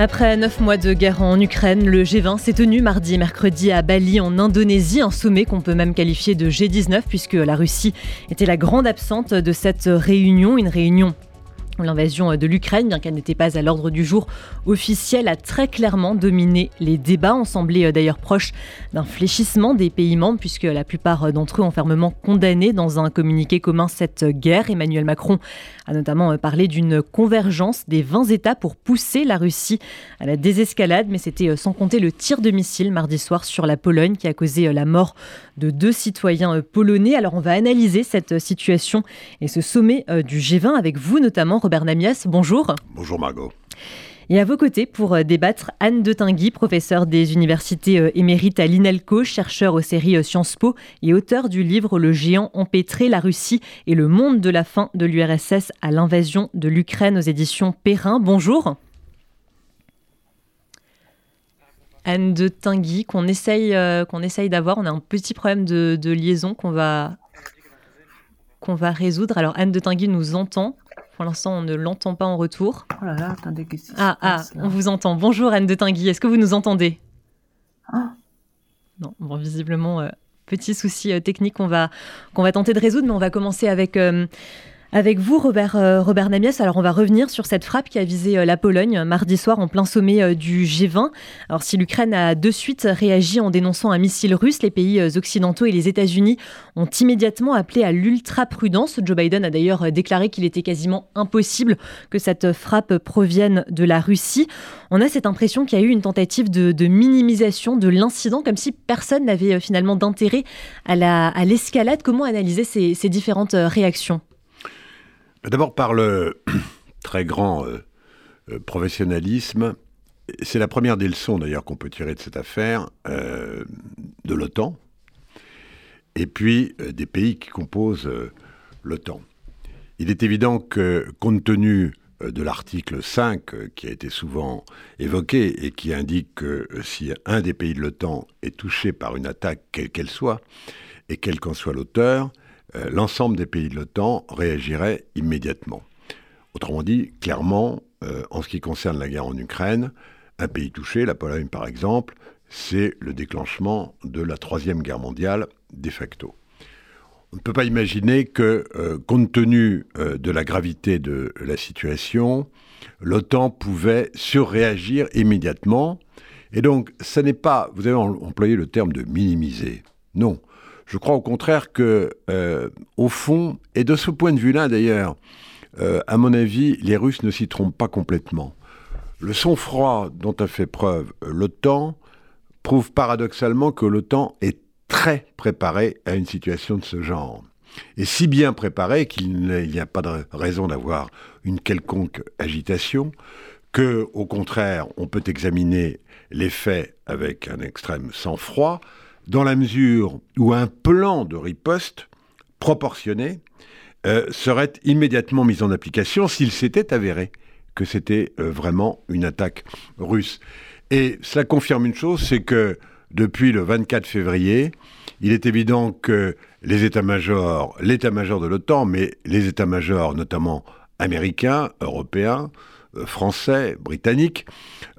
Après neuf mois de guerre en Ukraine, le G20 s'est tenu mardi et mercredi à Bali en Indonésie, un sommet qu'on peut même qualifier de G19 puisque la Russie était la grande absente de cette réunion, une réunion L'invasion de l'Ukraine, bien qu'elle n'était pas à l'ordre du jour officiel, a très clairement dominé les débats. On semblait euh, d'ailleurs proche d'un fléchissement des pays membres, puisque la plupart d'entre eux ont fermement condamné dans un communiqué commun cette guerre. Emmanuel Macron a notamment euh, parlé d'une convergence des 20 États pour pousser la Russie à la désescalade, mais c'était euh, sans compter le tir de missile mardi soir sur la Pologne qui a causé la mort de deux citoyens polonais. Alors on va analyser cette situation et ce sommet du G20 avec vous notamment. Robert Namias, bonjour. Bonjour Margot. Et à vos côtés, pour euh, débattre, Anne de Tinguy, professeure des universités euh, émérites à l'INELCO, chercheur aux séries euh, Sciences Po et auteur du livre Le géant empêtré, la Russie et le monde de la fin de l'URSS à l'invasion de l'Ukraine aux éditions Perrin. Bonjour. Anne de Tinguy, qu'on essaye, qu'on essaye d'avoir. On a un petit problème de, liaison qu'on va, qu'on va résoudre. Alors Anne de Tinguy nous entend. Pour l'instant, on ne l'entend pas en retour. Oh là là, attendez, qu'est-ce Ah, ah, on vous entend. Bonjour Anne de Tinguy, est-ce que vous nous entendez? Ah. Non, bon, visiblement, euh, petit souci euh, technique qu'on va, qu'on va tenter de résoudre, mais on va commencer avec euh, avec vous, Robert, euh, Namias, alors on va revenir sur cette frappe qui a visé euh, la Pologne euh, mardi soir en plein sommet du G20. Alors si l'Ukraine a de suite réagi en dénonçant un missile russe, les pays occidentaux et les États-Unis ont immédiatement appelé à l'ultra-prudence. Joe Biden a d'ailleurs déclaré qu'il était quasiment impossible que cette frappe provienne de la Russie. On a cette impression qu'il y a eu une tentative de, minimisation de l'incident, comme si personne n'avait finalement d'intérêt à l'escalade. Comment analyser ces différentes réactions? D'abord par le très grand euh, euh, professionnalisme. C'est la première des leçons d'ailleurs qu'on peut tirer de cette affaire euh, de l'OTAN et puis des pays qui composent l'OTAN. Il est évident que compte tenu de l'article 5 qui a été souvent évoqué et qui indique que si un des pays de l'OTAN est touché par une attaque, quelle qu'elle soit, et quel qu'en soit l'auteur, euh, l'ensemble des pays de l'OTAN réagirait immédiatement. Autrement dit, clairement, euh, en ce qui concerne la guerre en Ukraine, un pays touché, la Pologne par exemple, c'est le déclenchement de la Troisième Guerre mondiale de facto. On ne peut pas imaginer que, euh, compte tenu de la gravité de la situation, l'OTAN pouvait surréagir immédiatement. Et donc, ce n'est pas, vous avez employé le terme de minimiser. Non, je crois au contraire que, euh, au fond, et de ce point de vue-là d'ailleurs, euh, à mon avis, les Russes ne s'y trompent pas complètement. Le sang-froid dont a fait preuve l'OTAN prouve paradoxalement que l'OTAN est très préparée à une situation de ce genre. Et si bien préparée qu'il n'y a pas de raison d'avoir une quelconque agitation, que, au contraire, on peut examiner les faits avec un extrême sang-froid, dans la mesure où un plan de riposte proportionné euh, serait immédiatement mis en application s'il s'était avéré que c'était euh, vraiment une attaque russe. Et cela confirme une chose, c'est que depuis le 24 février, il est évident que les états-majors, l'état-major de l'OTAN, mais les états-majors notamment américains, européens, euh, français, britanniques,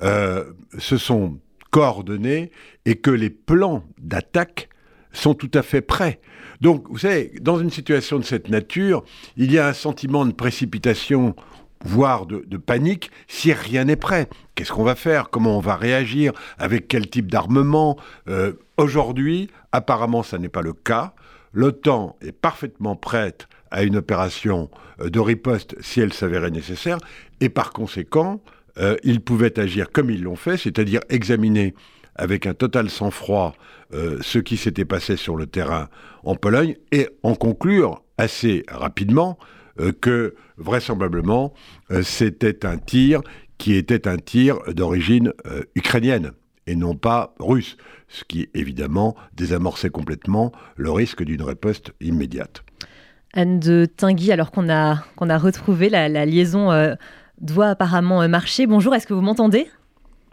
se sont coordonnés et que les plans d'attaque sont tout à fait prêts. Donc, vous savez, dans une situation de cette nature, il y a un sentiment de précipitation, voire de, panique, si rien n'est prêt. Qu'est-ce qu'on va faire? Comment on va réagir? Avec quel type d'armement? Euh, Aujourd'hui, apparemment, ça n'est pas le cas. L'OTAN est parfaitement prête à une opération euh, de riposte si elle s'avérait nécessaire, et par conséquent, euh, ils pouvaient agir comme ils l'ont fait, c'est-à-dire examiner avec un total sang-froid euh, ce qui s'était passé sur le terrain en Pologne et en conclure assez rapidement euh, que vraisemblablement c'était un tir qui était un tir d'origine ukrainienne et non pas russe, ce qui évidemment désamorçait complètement le risque d'une riposte immédiate. Anne de Tinguy, alors qu'on a, retrouvé la, liaison doit apparemment euh, marcher. Bonjour, est-ce que vous m'entendez?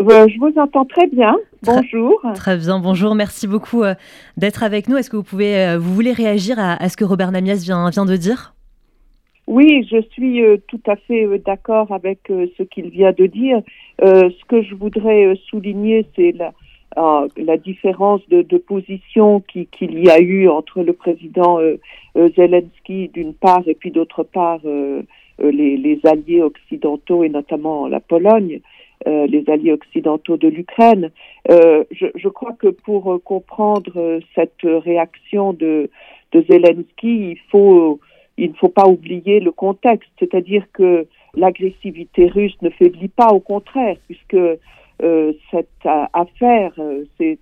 Euh, je vous entends très bien. Bonjour. Très, bien, bonjour. Merci beaucoup euh, d'être avec nous. Est-ce que vous pouvez, vous voulez réagir à, ce que Robert Namias vient, vient de dire? Oui, je suis tout à fait d'accord avec ce qu'il vient de dire. ce que je voudrais souligner, c'est la, la différence de, de position qu'il y a eu entre le président Zelensky d'une part et puis d'autre part les, les, alliés occidentaux et notamment la Pologne. Euh, les alliés occidentaux de l'Ukraine. Euh, je, je, crois que pour euh, comprendre cette réaction de, de Zelensky, il faut il ne faut pas oublier le contexte, c'est-à-dire que l'agressivité russe ne faiblit pas, au contraire, puisque euh, cette affaire euh, s'est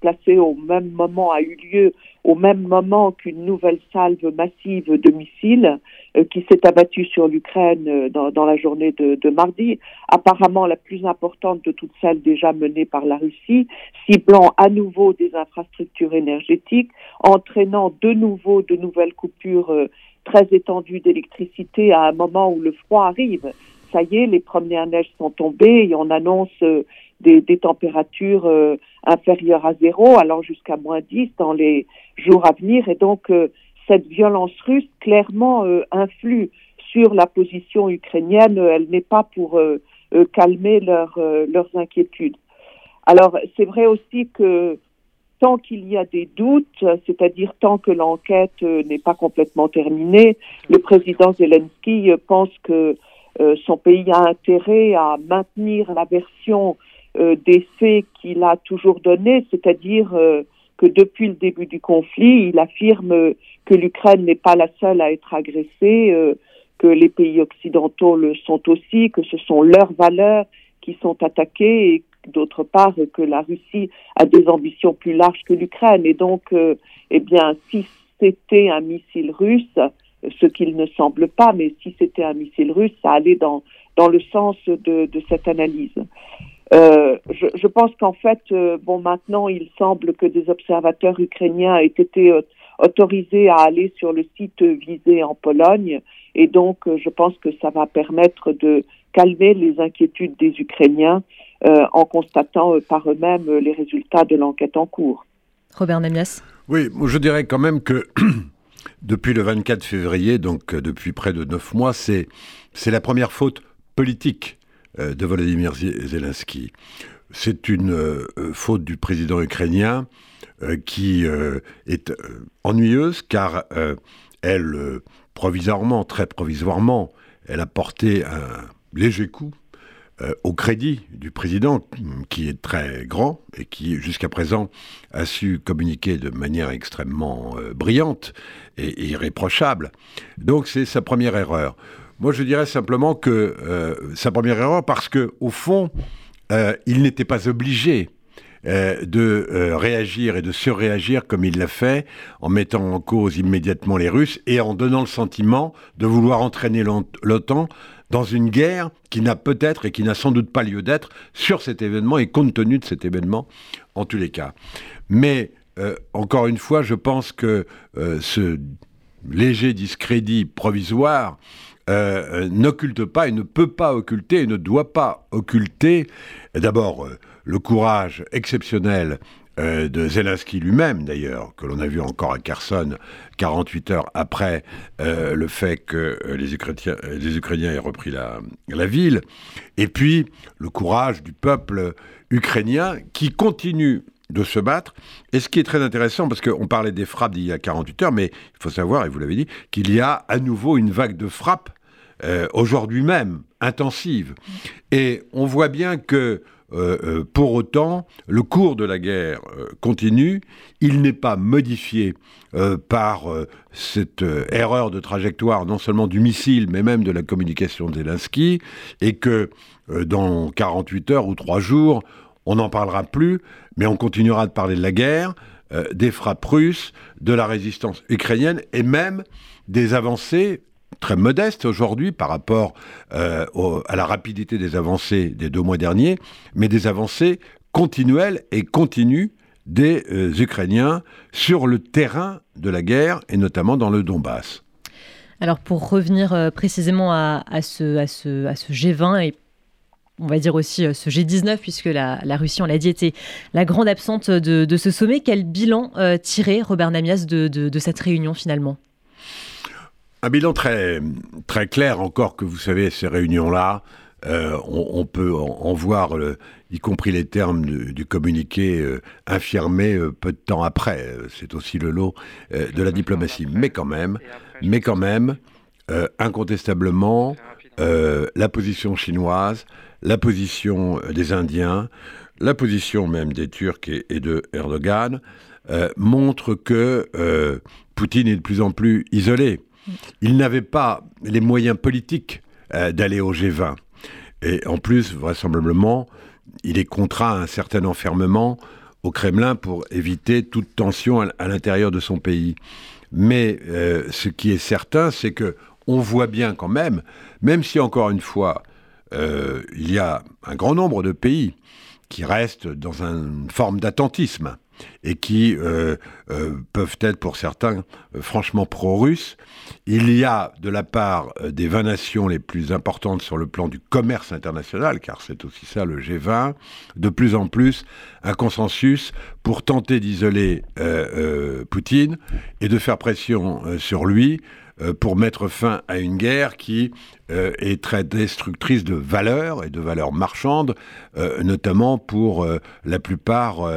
placée au même moment, a eu lieu au même moment qu'une nouvelle salve massive de missiles euh, qui s'est abattue sur l'Ukraine dans, la journée de, mardi, apparemment la plus importante de toutes celles déjà menées par la Russie, ciblant à nouveau des infrastructures énergétiques, entraînant de nouveau de nouvelles coupures très étendues d'électricité à un moment où le froid arrive ça y est, les premières neiges sont tombées et on annonce euh, des, températures euh, inférieures à zéro, alors jusqu'à moins 10 dans les jours à venir. Et donc, euh, cette violence russe clairement influe sur la position ukrainienne. Elle n'est pas pour calmer leur, leurs inquiétudes. Alors, c'est vrai aussi que tant qu'il y a des doutes, c'est-à-dire tant que l'enquête n'est pas complètement terminée, le président Zelensky pense que son pays a intérêt à maintenir la version euh, des faits qu'il a toujours donnée, c'est-à-dire euh, que depuis le début du conflit, il affirme que l'Ukraine n'est pas la seule à être agressée, que les pays occidentaux le sont aussi, que ce sont leurs valeurs qui sont attaquées et d'autre part que la Russie a des ambitions plus larges que l'Ukraine. Et donc, eh bien, si c'était un missile russe, ce qu'il ne semble pas, mais si c'était un missile russe, ça allait dans, dans le sens de, de cette analyse. Euh, je, je, pense qu'en fait, euh, bon, maintenant, il semble que des observateurs ukrainiens aient été euh, autorisés à aller sur le site visé en Pologne, et donc euh, je pense que ça va permettre de calmer les inquiétudes des Ukrainiens en constatant par eux-mêmes les résultats de l'enquête en cours. Robert Namias. Oui, je dirais quand même que depuis le 24 février, donc euh, depuis près de neuf mois, c'est la première faute politique euh, de Volodymyr Zelensky. C'est une euh, faute du président ukrainien qui est ennuyeuse car elle, provisoirement, très provisoirement, elle a porté un léger coup euh, au crédit du président, qui est très grand et qui, jusqu'à présent, a su communiquer de manière extrêmement euh, brillante et, irréprochable. Donc c'est sa première erreur. Moi, je dirais simplement que euh, sa première erreur, parce que au fond, il n'était pas obligé de réagir et de surréagir comme il l'a fait, en mettant en cause immédiatement les Russes et en donnant le sentiment de vouloir entraîner l'OTAN dans une guerre qui n'a peut-être et qui n'a sans doute pas lieu d'être sur cet événement et compte tenu de cet événement en tous les cas. Mais euh, encore une fois, je pense que euh, ce léger discrédit provisoire euh, n'occulte pas et ne peut pas occulter et ne doit pas occulter d'abord le courage exceptionnel euh, de Zelensky lui-même d'ailleurs, que l'on a vu encore à Kherson 48 heures après euh, le fait que euh, les, Ukrainiens, aient repris la, ville, et puis le courage du peuple ukrainien qui continue de se battre. Et ce qui est très intéressant, parce qu'on parlait des frappes d'il y a 48 heures, mais il faut savoir, et vous l'avez dit, qu'il y a à nouveau une vague de frappes aujourd'hui même, intensive. Et on voit bien que euh, euh, pour autant, le cours de la guerre euh, continue. Il n'est pas modifié par cette erreur de trajectoire, non seulement du missile, mais même de la communication de Zelensky, et que dans 48 heures ou 3 jours, on n'en parlera plus, mais on continuera de parler de la guerre, des frappes russes, de la résistance ukrainienne, et même des avancées très modeste aujourd'hui par rapport euh, à la rapidité des avancées des deux mois derniers, mais des avancées continuelles et continues des euh, Ukrainiens sur le terrain de la guerre et notamment dans le Donbass. Alors pour revenir euh, précisément à, ce, à, ce, à, ce, G20 et on va dire aussi ce G19, puisque la, Russie, on l'a dit, était la grande absente de, ce sommet. Quel bilan tirer, Robert Namias, de cette réunion finalement? Un bilan très, très clair encore que vous savez, ces réunions-là, euh, on, peut en, voir, y compris les termes du, communiqué euh, infirmés euh, peu de temps après. C'est aussi le lot de la diplomatie. Mais quand même, mais quand même, incontestablement, la position chinoise, la position des Indiens, la position même des Turcs et, de Erdogan montre que Poutine est de plus en plus isolé. Il n'avait pas les moyens politiques d'aller au G20. Et en plus, vraisemblablement, il est contraint à un certain enfermement au Kremlin pour éviter toute tension à, l'intérieur de son pays. Mais euh, ce qui est certain, c'est que on voit bien quand même, même si encore une fois, euh, il y a un grand nombre de pays qui restent dans une forme d'attentisme et qui euh, euh, peuvent être pour certains euh, franchement pro-russes. Il y a de la part des 20 nations les plus importantes sur le plan du commerce international, car c'est aussi ça le G20, de plus en plus un consensus pour tenter d'isoler Poutine et de faire pression sur lui pour mettre fin à une guerre qui euh, est très destructrice de valeurs et de valeurs marchandes, euh, notamment pour la plupart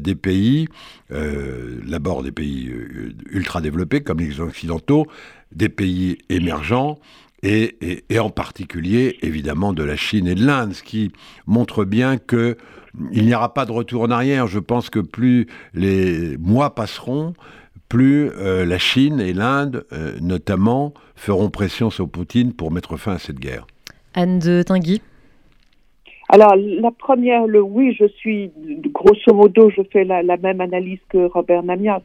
des pays, d'abord des pays ultra développés comme les occidentaux, des pays émergents. Et, et, en particulier évidemment de la Chine et de l'Inde, ce qui montre bien que il n'y aura pas de retour en arrière. Je pense que plus les mois passeront, plus euh, la Chine et l'Inde, euh, notamment, feront pression sur Poutine pour mettre fin à cette guerre. Anne de Tinguy alors, la première, le oui, je suis, grosso modo, je fais la, même analyse que Robert Namias.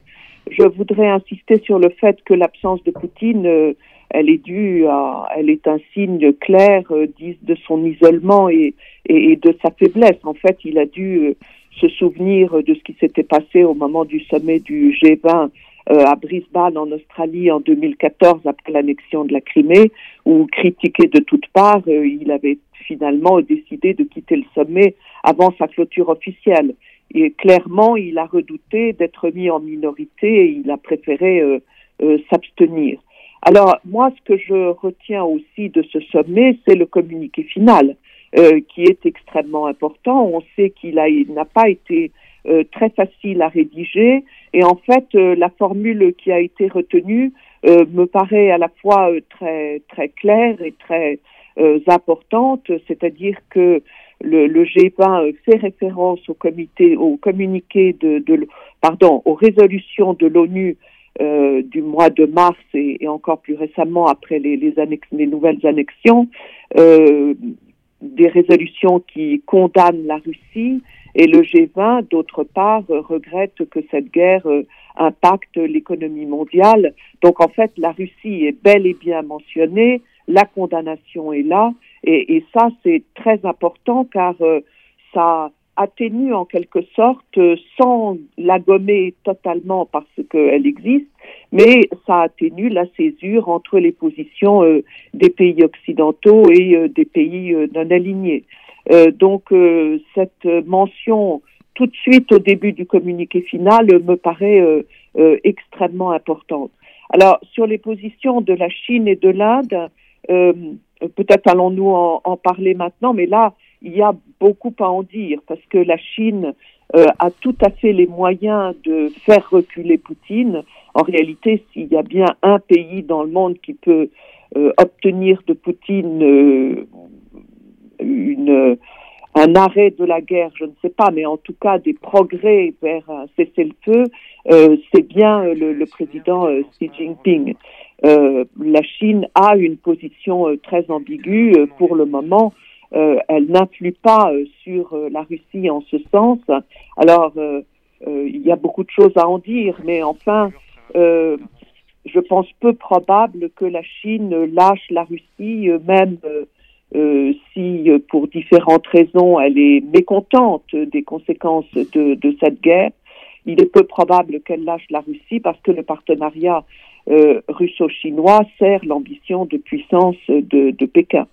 Je voudrais insister sur le fait que l'absence de Poutine, euh, elle est due à, elle est un signe clair de son isolement et, et, de sa faiblesse. En fait, il a dû se souvenir de ce qui s'était passé au moment du sommet du G20 euh, à Brisbane en Australie en 2014 après l'annexion de la Crimée, où critiqué de toutes parts, euh, il avait finalement décidé de quitter le sommet avant sa clôture officielle. Et clairement, il a redouté d'être mis en minorité et il a préféré euh, s'abstenir. Alors moi, ce que je retiens aussi de ce sommet, c'est le communiqué final, qui est extrêmement important. On sait qu'il n'a pas été euh, très facile à rédiger. Et en fait, euh, la formule qui a été retenue euh, me paraît à la fois très très claire et très importante, c'est-à-dire que le, le, G20 fait référence au comité, au communiqué de, de pardon, aux résolutions de l'ONU euh, du mois de mars et, encore plus récemment après les, les, les nouvelles annexions, euh, des résolutions qui condamnent la Russie et le G20, d'autre part, regrette que cette guerre euh, impacte l'économie mondiale. Donc en fait, la Russie est bel et bien mentionnée, la condamnation est là, et, ça c'est très important car euh, ça atténue en quelque sorte, euh, sans la gommer totalement parce qu'elle existe, mais ça atténue la césure entre les positions des pays occidentaux et des pays non alignés. Euh, donc euh, cette mention tout de suite au début du communiqué final me paraît euh, extrêmement importante. Alors sur les positions de la Chine et de l'Inde, peut-être allons-nous en, en, parler maintenant, mais là il y a beaucoup à en dire parce que la Chine a tout à fait les moyens de faire reculer Poutine. En réalité, s'il y a bien un pays dans le monde qui peut obtenir de Poutine un arrêt de la guerre, je ne sais pas, mais en tout cas des progrès vers un cessez-le-feu, euh, c'est bien euh, le, président euh, Xi Jinping. la Chine a une position très ambiguë pour le moment. elle n'influe pas sur la Russie en ce sens. Alors, il y a beaucoup de choses à en dire, mais enfin, je pense peu probable que la Chine lâche la Russie, même euh, si euh, pour différentes raisons elle est mécontente des conséquences de, de cette guerre, il est peu probable qu'elle lâche la Russie parce que le partenariat euh, russo-chinois sert l'ambition de puissance de, de Pékin.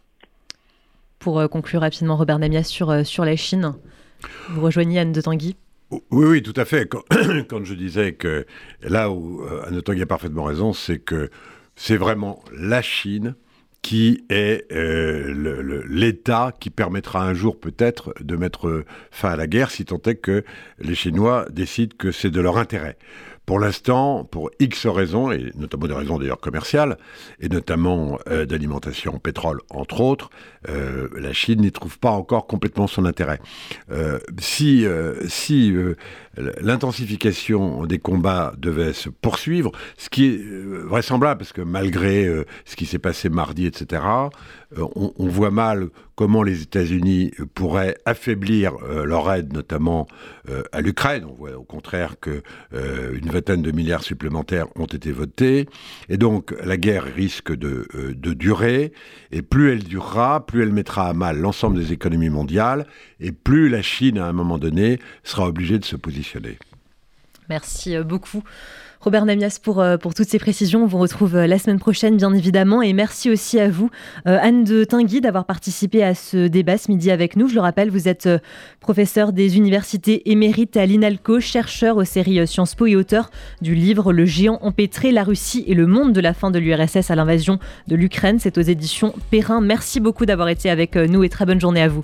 Pour conclure rapidement, Robert Namias, sur, sur la Chine, vous rejoignez Anne de Tanguy? Oui, oui, tout à fait. Quand, quand je disais que là où Anne de Tanguy a parfaitement raison, c'est que c'est vraiment la Chine qui est euh, l'État qui permettra un jour peut-être de mettre fin à la guerre, si tant est que les Chinois décident que c'est de leur intérêt. Pour l'instant, pour X raisons, et notamment des raisons d'ailleurs commerciales, et notamment euh, d'alimentation pétrole, entre autres, euh, la Chine n'y trouve pas encore complètement son intérêt. Euh, si si l'intensification des combats devait se poursuivre, ce qui est vraisemblable, parce que malgré ce qui s'est passé mardi, etc., on, on, voit mal comment les États-Unis pourraient affaiblir leur aide, notamment à l'Ukraine. On voit au contraire que une vingtaine de milliards supplémentaires ont été votés. Et donc la guerre risque de durer. Et plus elle durera, plus elle mettra à mal l'ensemble des économies mondiales et plus la Chine, à un moment donné, sera obligée de se positionner. Merci euh, beaucoup. Robert Namias pour, euh, pour toutes ces précisions. On vous retrouve euh, la semaine prochaine, bien évidemment. Et merci aussi à vous, Anne de Tinguy, d'avoir participé à ce débat ce midi avec nous. Je le rappelle, vous êtes professeur des universités émérites à l'INALCO, chercheur aux séries Sciences Po et auteur du livre Le géant empêtré, la Russie et le monde de la fin de l'URSS à l'invasion de l'Ukraine. C'est aux éditions Perrin. Merci beaucoup d'avoir été avec nous et très bonne journée à vous.